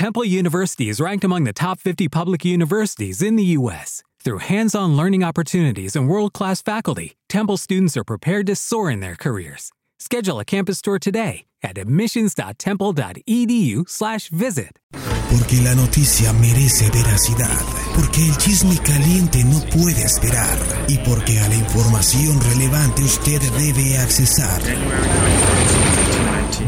Temple University is ranked among the top 50 public universities in the U.S. Through hands on learning opportunities and world class faculty, Temple students are prepared to soar in their careers. Schedule a campus tour today at admissions.temple.edu/slash visit. Porque la noticia merece veracidad. Porque el chisme caliente no puede esperar. Y porque a la información relevante usted debe accesar.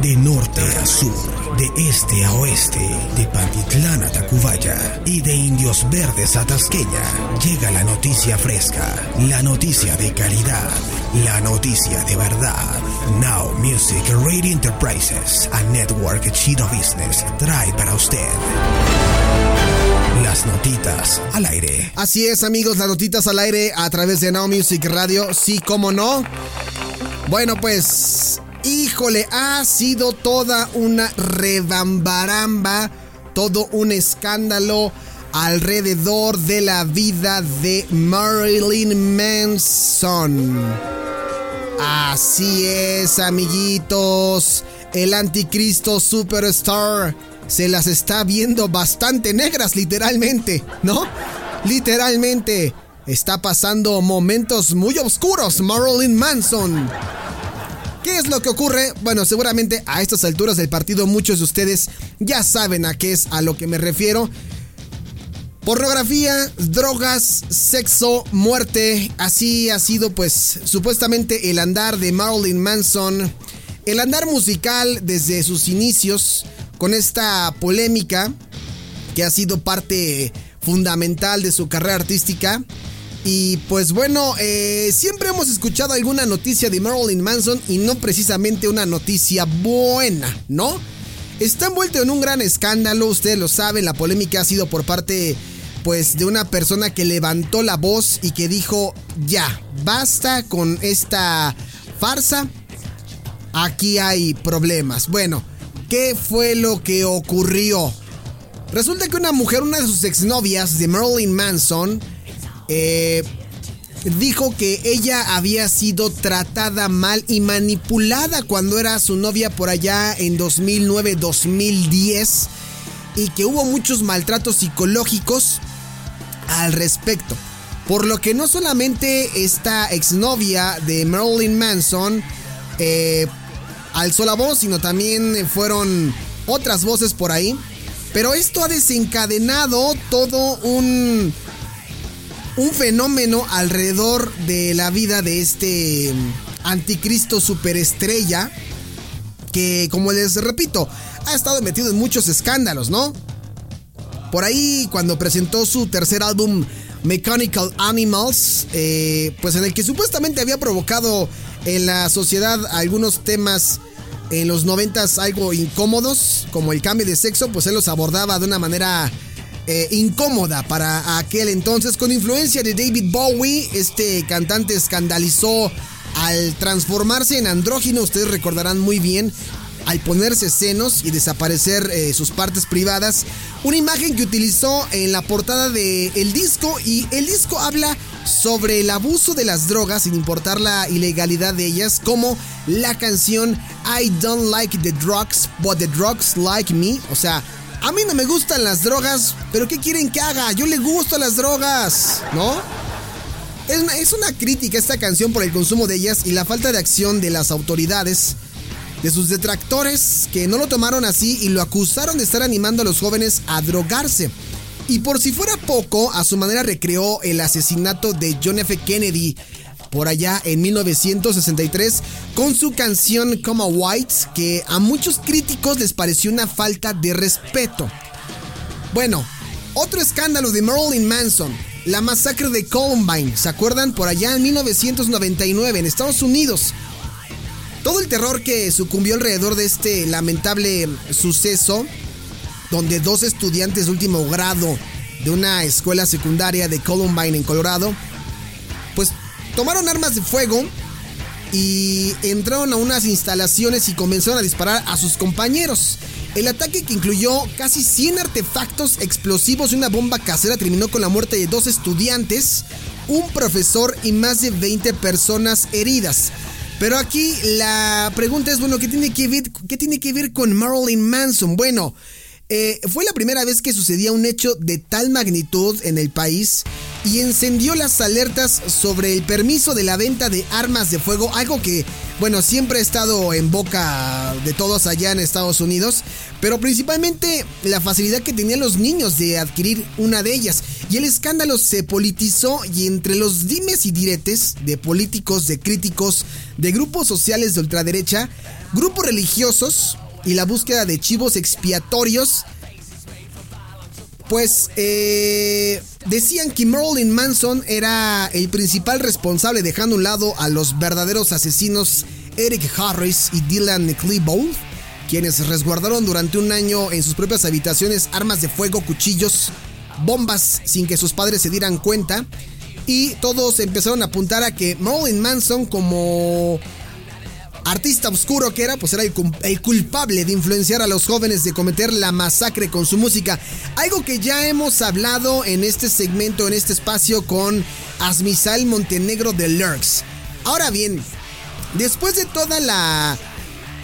De norte a sur, de este a oeste, de Pantitlán a Tacubaya y de Indios Verdes a Tasqueña, llega la noticia fresca, la noticia de calidad, la noticia de verdad. Now Music Radio Enterprises, a network Chino Business, trae para usted. Las notitas al aire. Así es, amigos, las notitas al aire a través de Now Music Radio. Sí, cómo no. Bueno, pues Híjole, ha sido toda una rebambaramba, todo un escándalo alrededor de la vida de Marilyn Manson. Así es, amiguitos, el anticristo superstar se las está viendo bastante negras, literalmente, ¿no? Literalmente, está pasando momentos muy oscuros Marilyn Manson. ¿Qué es lo que ocurre? Bueno, seguramente a estas alturas del partido muchos de ustedes ya saben a qué es a lo que me refiero. Pornografía, drogas, sexo, muerte, así ha sido pues supuestamente el andar de Marilyn Manson, el andar musical desde sus inicios con esta polémica que ha sido parte fundamental de su carrera artística y pues bueno, eh, siempre hemos escuchado alguna noticia de Marilyn Manson y no precisamente una noticia buena, ¿no? Está envuelto en un gran escándalo, ustedes lo saben, la polémica ha sido por parte pues de una persona que levantó la voz y que dijo, ya, basta con esta farsa, aquí hay problemas. Bueno, ¿qué fue lo que ocurrió? Resulta que una mujer, una de sus exnovias de Marilyn Manson, eh, dijo que ella había sido tratada mal y manipulada cuando era su novia por allá en 2009-2010 y que hubo muchos maltratos psicológicos al respecto. Por lo que no solamente esta exnovia de Marilyn Manson eh, alzó la voz, sino también fueron otras voces por ahí. Pero esto ha desencadenado todo un un fenómeno alrededor de la vida de este anticristo superestrella que, como les repito, ha estado metido en muchos escándalos, ¿no? Por ahí, cuando presentó su tercer álbum, Mechanical Animals, eh, pues en el que supuestamente había provocado en la sociedad algunos temas en los noventas algo incómodos, como el cambio de sexo, pues él los abordaba de una manera eh, incómoda para aquel entonces. Con influencia de David Bowie, este cantante escandalizó al transformarse en andrógino. Ustedes recordarán muy bien al ponerse senos y desaparecer eh, sus partes privadas. Una imagen que utilizó en la portada del el disco y el disco habla sobre el abuso de las drogas sin importar la ilegalidad de ellas, como la canción I don't like the drugs, but the drugs like me. O sea, a mí no me gustan las drogas, pero ¿qué quieren que haga? Yo le gusto las drogas, ¿no? Es una, crítica esta canción por el consumo de ellas y la falta de acción de las autoridades, de sus detractores, que no lo tomaron así y lo acusaron de estar animando a los jóvenes a drogarse. Y por si fuera poco, a su manera recreó el asesinato de John F. Kennedy por allá en 1963 con su canción Come White, que a muchos críticos les pareció una falta de respeto. Bueno, otro escándalo de Marilyn Manson, la masacre de Columbine, ¿se acuerdan? Por allá en 1999 en Estados Unidos. Todo el terror que sucumbió alrededor de este lamentable suceso, donde dos estudiantes de último grado de una escuela secundaria de Columbine en Colorado, pues tomaron armas de fuego y entraron a unas instalaciones y comenzaron a disparar a sus compañeros. El ataque que incluyó casi 100 artefactos explosivos y una bomba casera terminó con la muerte de dos estudiantes, un profesor y más de 20 personas heridas. Pero aquí la pregunta es, bueno, ¿qué tiene que ver, qué tiene que ver con Marilyn Manson? Bueno, Eh, fue la primera vez que sucedía un hecho de tal magnitud en el país y encendió las alertas sobre el permiso de la venta de armas de fuego, algo que, bueno, siempre ha estado en boca de todos allá en Estados Unidos, pero principalmente la facilidad que tenían los niños de adquirir una de ellas. Y el escándalo se politizó y entre los dimes y diretes de políticos, de críticos, de grupos sociales de ultraderecha, grupos religiosos y la búsqueda de chivos expiatorios, pues eh, decían que Marilyn Manson era el principal responsable dejando a un lado a los verdaderos asesinos Eric Harris y Dylan Klebold, quienes resguardaron durante un año en sus propias habitaciones armas de fuego, cuchillos, bombas sin que sus padres se dieran cuenta. Y todos empezaron a apuntar a que Marilyn Manson como artista oscuro que era, pues era el, culpable de influenciar a los jóvenes de cometer la masacre con su música. Algo que ya hemos hablado en este segmento, en este espacio con Asmisal Montenegro de Lurks. Ahora bien, después de toda la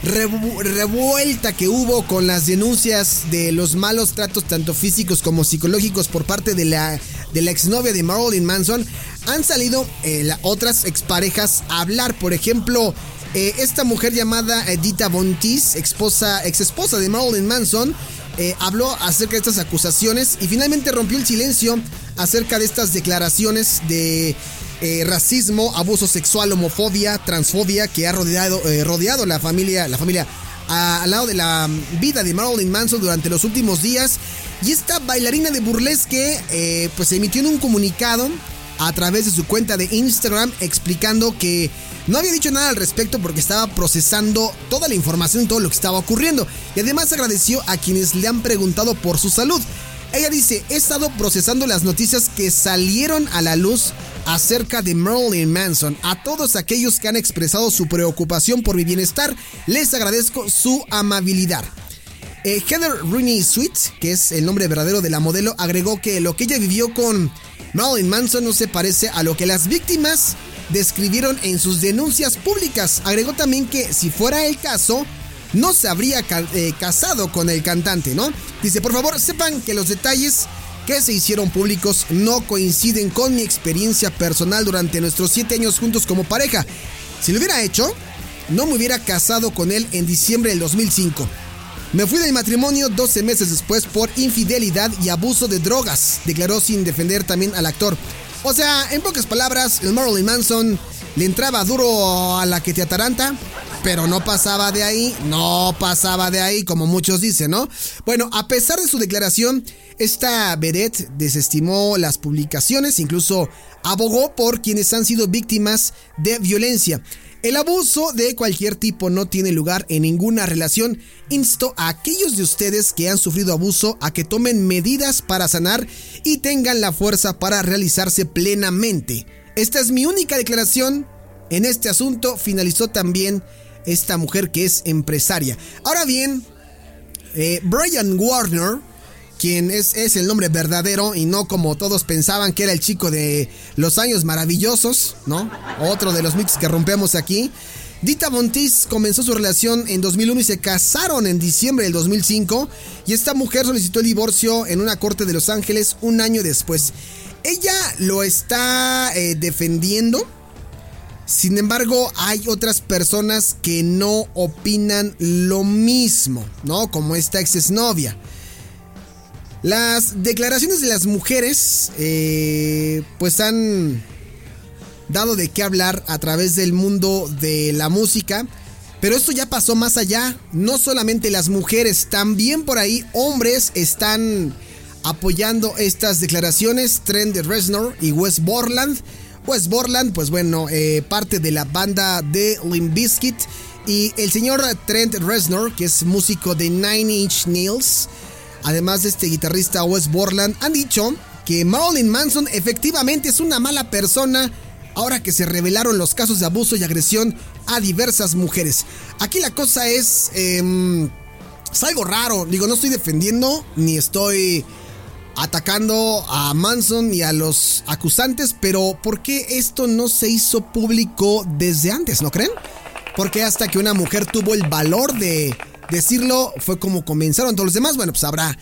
revuelta que hubo con las denuncias de los malos tratos tanto físicos como psicológicos por parte de la, de la exnovia de Marilyn Manson, han salido eh, otras exparejas a hablar. Por ejemplo, eh, esta mujer llamada Edita Bontis, esposa, ex esposa de Marilyn Manson, eh, habló acerca de estas acusaciones y finalmente rompió el silencio acerca de estas declaraciones de eh, racismo, abuso sexual, homofobia, transfobia que ha rodeado, rodeado la familia, la familia al lado de la vida de Marilyn Manson durante los últimos días. Y esta bailarina de burlesque, pues emitió un comunicado a través de su cuenta de Instagram explicando que no había dicho nada al respecto porque estaba procesando toda la información todo lo que estaba ocurriendo. Y además agradeció a quienes le han preguntado por su salud. Ella dice, he estado procesando las noticias que salieron a la luz acerca de Marilyn Manson. A todos aquellos que han expresado su preocupación por mi bienestar, les agradezco su amabilidad. Eh, Heather Rooney Sweet, que es el nombre verdadero de la modelo, agregó que lo que ella vivió con Marilyn Manson no se parece a lo que las víctimas describieron en sus denuncias públicas. Agregó también que si fuera el caso, no se habría eh, casado con el cantante, ¿no? Dice, por favor, sepan que los detalles que se hicieron públicos no coinciden con mi experiencia personal durante nuestros siete años juntos como pareja. Si lo hubiera hecho, no me hubiera casado con él en diciembre del 2005. Me fui del matrimonio 12 meses después por infidelidad y abuso de drogas, declaró sin defender también al actor. O sea, en pocas palabras, el Marilyn Manson le entraba duro a la que te ataranta, pero no pasaba de ahí, no pasaba de ahí, como muchos dicen, ¿no? Bueno, a pesar de su declaración, esta vedette desestimó las publicaciones, incluso abogó por quienes han sido víctimas de violencia. El abuso de cualquier tipo no tiene lugar en ninguna relación. Insto a aquellos de ustedes que han sufrido abuso a que tomen medidas para sanar y tengan la fuerza para realizarse plenamente. Esta es mi única declaración en este asunto. Finalizó también esta mujer que es empresaria. Ahora bien, eh, Brian Warner quien es, es, el nombre verdadero y no como todos pensaban que era el chico de los años maravillosos, ¿no? Otro de los mitos que rompemos aquí. Dita Montis comenzó su relación en 2001 y se casaron en diciembre del 2005 y esta mujer solicitó el divorcio en una corte de Los Ángeles un año después. Ella lo está eh, defendiendo, sin embargo hay otras personas que no opinan lo mismo, ¿no? Como esta ex novia. Las declaraciones de las mujeres eh, pues han dado de qué hablar a través del mundo de la música. Pero esto ya pasó más allá. No solamente las mujeres, también por ahí hombres están apoyando estas declaraciones. Trent Reznor y Wes Borland. Wes Borland, pues bueno, eh, parte de la banda de Limp Bizkit. Y el señor Trent Reznor, que es músico de Nine Inch Nails además de este guitarrista Wes Borland, han dicho que Marilyn Manson efectivamente es una mala persona ahora que se revelaron los casos de abuso y agresión a diversas mujeres. Aquí la cosa es... Em, es algo raro, digo, no estoy defendiendo ni estoy atacando a Manson y a los acusantes, pero ¿por qué esto no se hizo público desde antes, no creen? Porque hasta que una mujer tuvo el valor de decirlo, fue como comenzaron todos los demás. Bueno, pues habrá,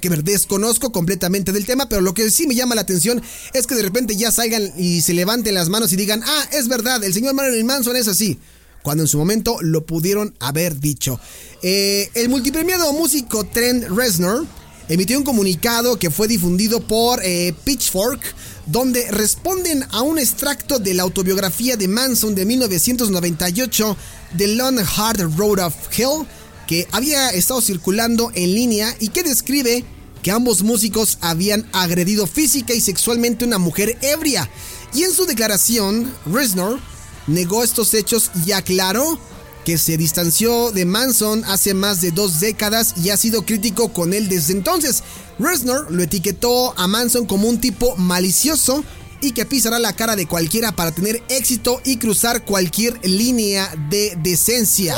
que ver. Desconozco completamente del tema, pero lo que sí me llama la atención es que de repente ya salgan y se levanten las manos y digan, ah, es verdad, el señor Marilyn Manson es así. Cuando en su momento lo pudieron haber dicho. Eh, el multipremiado músico Trent Reznor emitió un comunicado que fue difundido por eh, Pitchfork, donde responden a un extracto de la autobiografía de Manson de 1998, The Long Hard Road of Hell, que había estado circulando en línea y que describe que ambos músicos habían agredido física y sexualmente a una mujer ebria. Y en su declaración, Reznor negó estos hechos y aclaró que se distanció de Manson hace más de dos décadas y ha sido crítico con él desde entonces. Reznor lo etiquetó a Manson como un tipo malicioso y que pisará la cara de cualquiera para tener éxito y cruzar cualquier línea de decencia.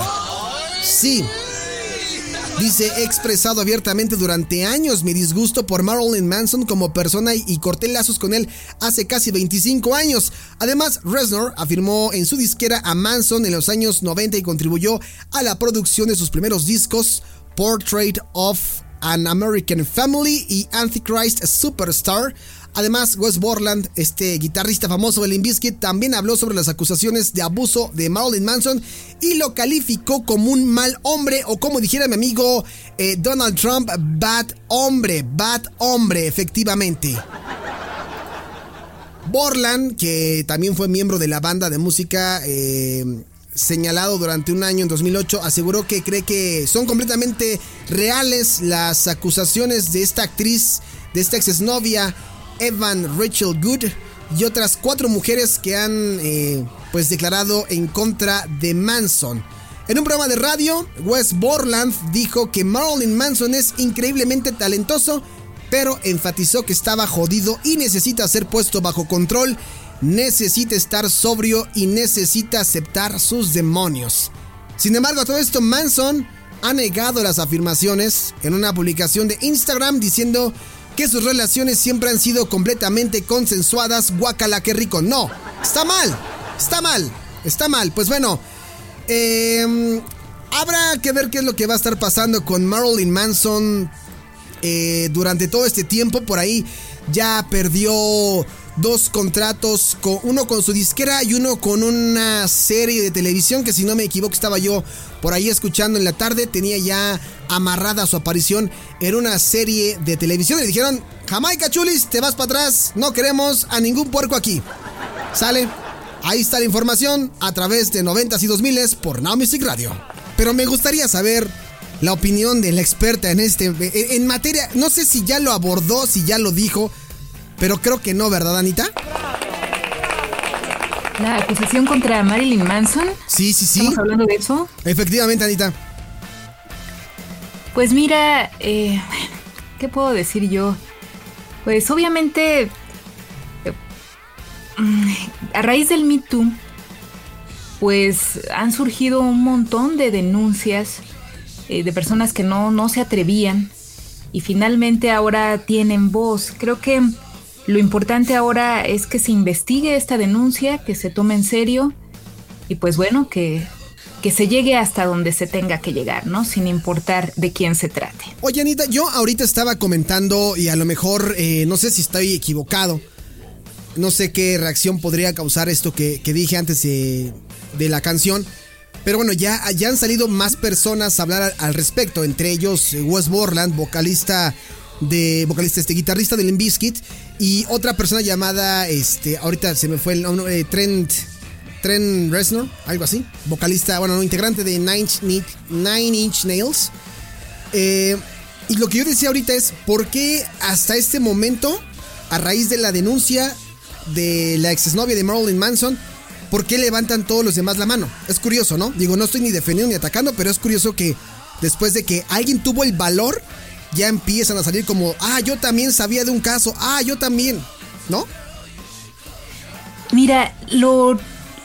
Sí, Dice, he expresado abiertamente durante años mi disgusto por Marilyn Manson como persona y corté lazos con él hace casi 25 años. Además, Reznor afirmó en su disquera a Manson en los años 90 y contribuyó a la producción de sus primeros discos, Portrait of an American Family y Antichrist Superstar. Además, Wes Borland, este guitarrista famoso de Limp Bizkit, también habló sobre las acusaciones de abuso de Marilyn Manson y lo calificó como un mal hombre o como dijera mi amigo eh, Donald Trump, bad hombre, bad hombre, efectivamente. Borland, que también fue miembro de la banda de música eh, señalado durante un año en 2008, aseguró que cree que son completamente reales las acusaciones de esta actriz, de esta exnovia Evan Rachel Good y otras cuatro mujeres que han eh, pues declarado en contra de Manson. En un programa de radio, Wes Borland dijo que Marilyn Manson es increíblemente talentoso, pero enfatizó que estaba jodido y necesita ser puesto bajo control, necesita estar sobrio y necesita aceptar sus demonios. Sin embargo, a todo esto Manson ha negado las afirmaciones en una publicación de Instagram diciendo que sus relaciones siempre han sido completamente consensuadas, guacala, qué rico. No, está mal, está mal, está mal. Pues bueno, em, habrá que ver qué es lo que va a estar pasando con Marilyn Manson eh, durante todo este tiempo. Por ahí ya perdió dos contratos, con, uno con su disquera y uno con una serie de televisión que si no me equivoco estaba yo por ahí escuchando en la tarde, tenía ya amarrada su aparición en una serie de televisión. Le dijeron, Jamaica Chulis, te vas para atrás, no queremos a ningún puerco aquí. Sale, ahí está la información a través de 90 y 2000 por Now Music Radio. Pero me gustaría saber la opinión de la experta en este, en materia, no sé si ya lo abordó, si ya lo dijo, pero creo que no, ¿verdad, Anita? La acusación contra Marilyn Manson. Sí, sí, sí. ¿Estamos hablando de eso? Efectivamente, Anita. Pues mira, eh, ¿qué puedo decir yo? Pues obviamente, eh, a raíz del Me Too, pues han surgido un montón de denuncias eh, de personas que no, no se atrevían y finalmente ahora tienen voz. Creo que lo importante ahora es que se investigue esta denuncia, que se tome en serio y pues bueno, que, que se llegue hasta donde se tenga que llegar, ¿no? Sin importar de quién se trate. Oye, Anita, yo ahorita estaba comentando y a lo mejor eh, no sé si estoy equivocado. No sé qué reacción podría causar esto que, dije antes de, la canción. Pero bueno, ya, ya han salido más personas a hablar al, al respecto, entre ellos eh, Wes Borland, vocalista de vocalista, este guitarrista del Limbiskit y otra persona llamada, este, ahorita se me fue el nombre, eh, Trent, Trent Reznor, algo así, vocalista, bueno, no, integrante de Nine, Inch Nails. Eh, y lo que yo decía ahorita es, ¿por qué hasta este momento, a raíz de la denuncia de la exnovia de Marilyn Manson, ¿por qué levantan todos los demás la mano? Es curioso, ¿no? Digo, no estoy ni defendiendo ni atacando, pero es curioso que después de que alguien tuvo el valor ya empiezan a salir como, ah, yo también sabía de un caso, ah, yo también, ¿no? Mira, lo,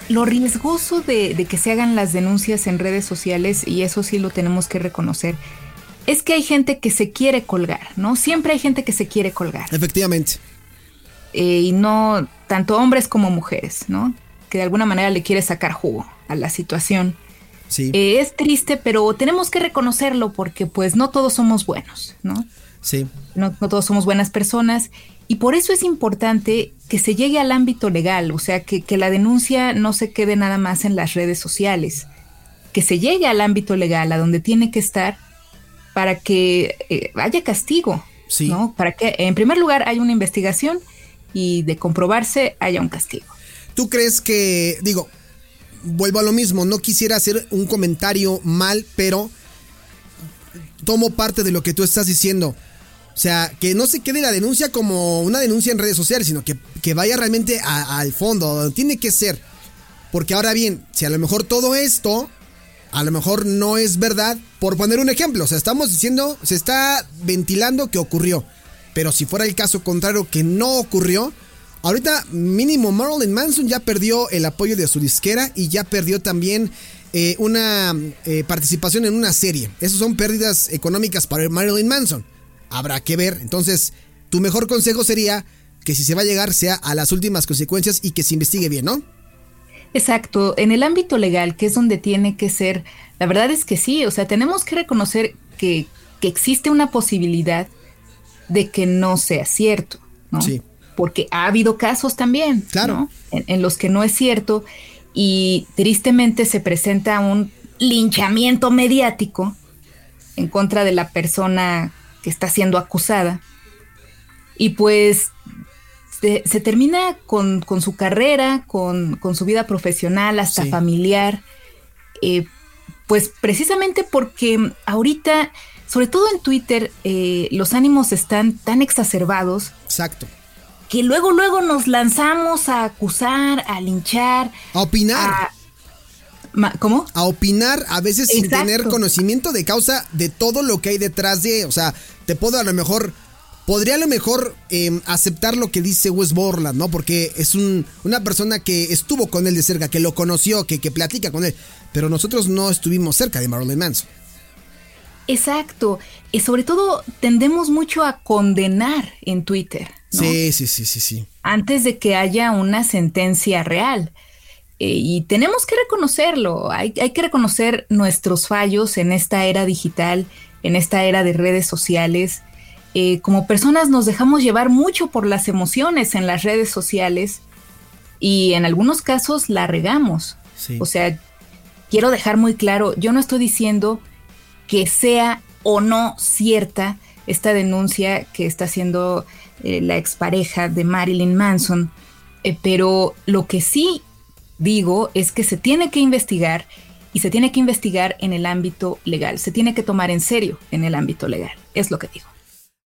lo riesgoso de, de, que se hagan las denuncias en redes sociales, y eso sí lo tenemos que reconocer, es que hay gente que se quiere colgar, ¿no? Siempre hay gente que se quiere colgar. Efectivamente. Eh, y no, tanto hombres como mujeres, ¿no? Que de alguna manera le quiere sacar jugo a la situación. Sí. Eh, es triste, pero tenemos que reconocerlo porque pues no todos somos buenos, ¿no? Sí. No, no todos somos buenas personas y por eso es importante que se llegue al ámbito legal, o sea, que, que la denuncia no se quede nada más en las redes sociales, que se llegue al ámbito legal, a donde tiene que estar, para que eh, haya castigo, Sí. ¿no? Para que, en primer lugar, haya una investigación y de comprobarse haya un castigo. ¿Tú crees que, digo, vuelvo a lo mismo, no quisiera hacer un comentario mal, pero tomo parte de lo que tú estás diciendo. O sea, que no se quede la denuncia como una denuncia en redes sociales, sino que, que vaya realmente al fondo, tiene que ser. Porque ahora bien, si a lo mejor todo esto, a lo mejor no es verdad, por poner un ejemplo, o sea, estamos diciendo, se está ventilando que ocurrió. Pero si fuera el caso contrario que no ocurrió, ahorita mínimo Marilyn Manson ya perdió el apoyo de su disquera y ya perdió también eh, una eh, participación en una serie. Esas son pérdidas económicas para Marilyn Manson. Habrá que ver. Entonces, tu mejor consejo sería que si se va a llegar sea a las últimas consecuencias y que se investigue bien, ¿no? Exacto, en el ámbito legal, que es donde tiene que ser, la verdad es que sí, o sea, tenemos que reconocer que, que existe una posibilidad de que no sea cierto, ¿no? Sí. Porque ha habido casos también, Claro. ¿no? En, en los que no es cierto y tristemente se presenta un linchamiento mediático en contra de la persona que está siendo acusada. Y pues se, se termina con, con su carrera, con, con su vida profesional, hasta Sí. familiar. eh, pues precisamente porque ahorita, sobre todo en Twitter, eh, los ánimos están tan exacerbados Exacto. Que luego, luego nos lanzamos a acusar, a linchar, A opinar. a... ¿Cómo? a opinar a veces sin tener conocimiento de causa de todo lo que hay detrás de, o sea, te puedo a lo mejor, podría a lo mejor eh, aceptar lo que dice Wes Borland, ¿no? Porque es un, una persona que estuvo con él de cerca, que lo conoció, que, que platica con él, pero nosotros no estuvimos cerca de Marilyn Manson. Exacto. Y sobre todo tendemos mucho a condenar en Twitter. ¿No? Sí, sí, sí, sí, sí. antes de que haya una sentencia real. Eh, y tenemos que reconocerlo, hay, hay que reconocer nuestros fallos en esta era digital, en esta era de redes sociales. Eh, como personas nos dejamos llevar mucho por las emociones en las redes sociales y en algunos casos la regamos. Sí. O sea, quiero dejar muy claro, yo no estoy diciendo que sea o no cierta esta denuncia que está haciendo eh, la expareja de Marilyn Manson, eh, pero lo que sí digo es que se tiene que investigar y se tiene que investigar en el ámbito legal, se tiene que tomar en serio en el ámbito legal, es lo que digo.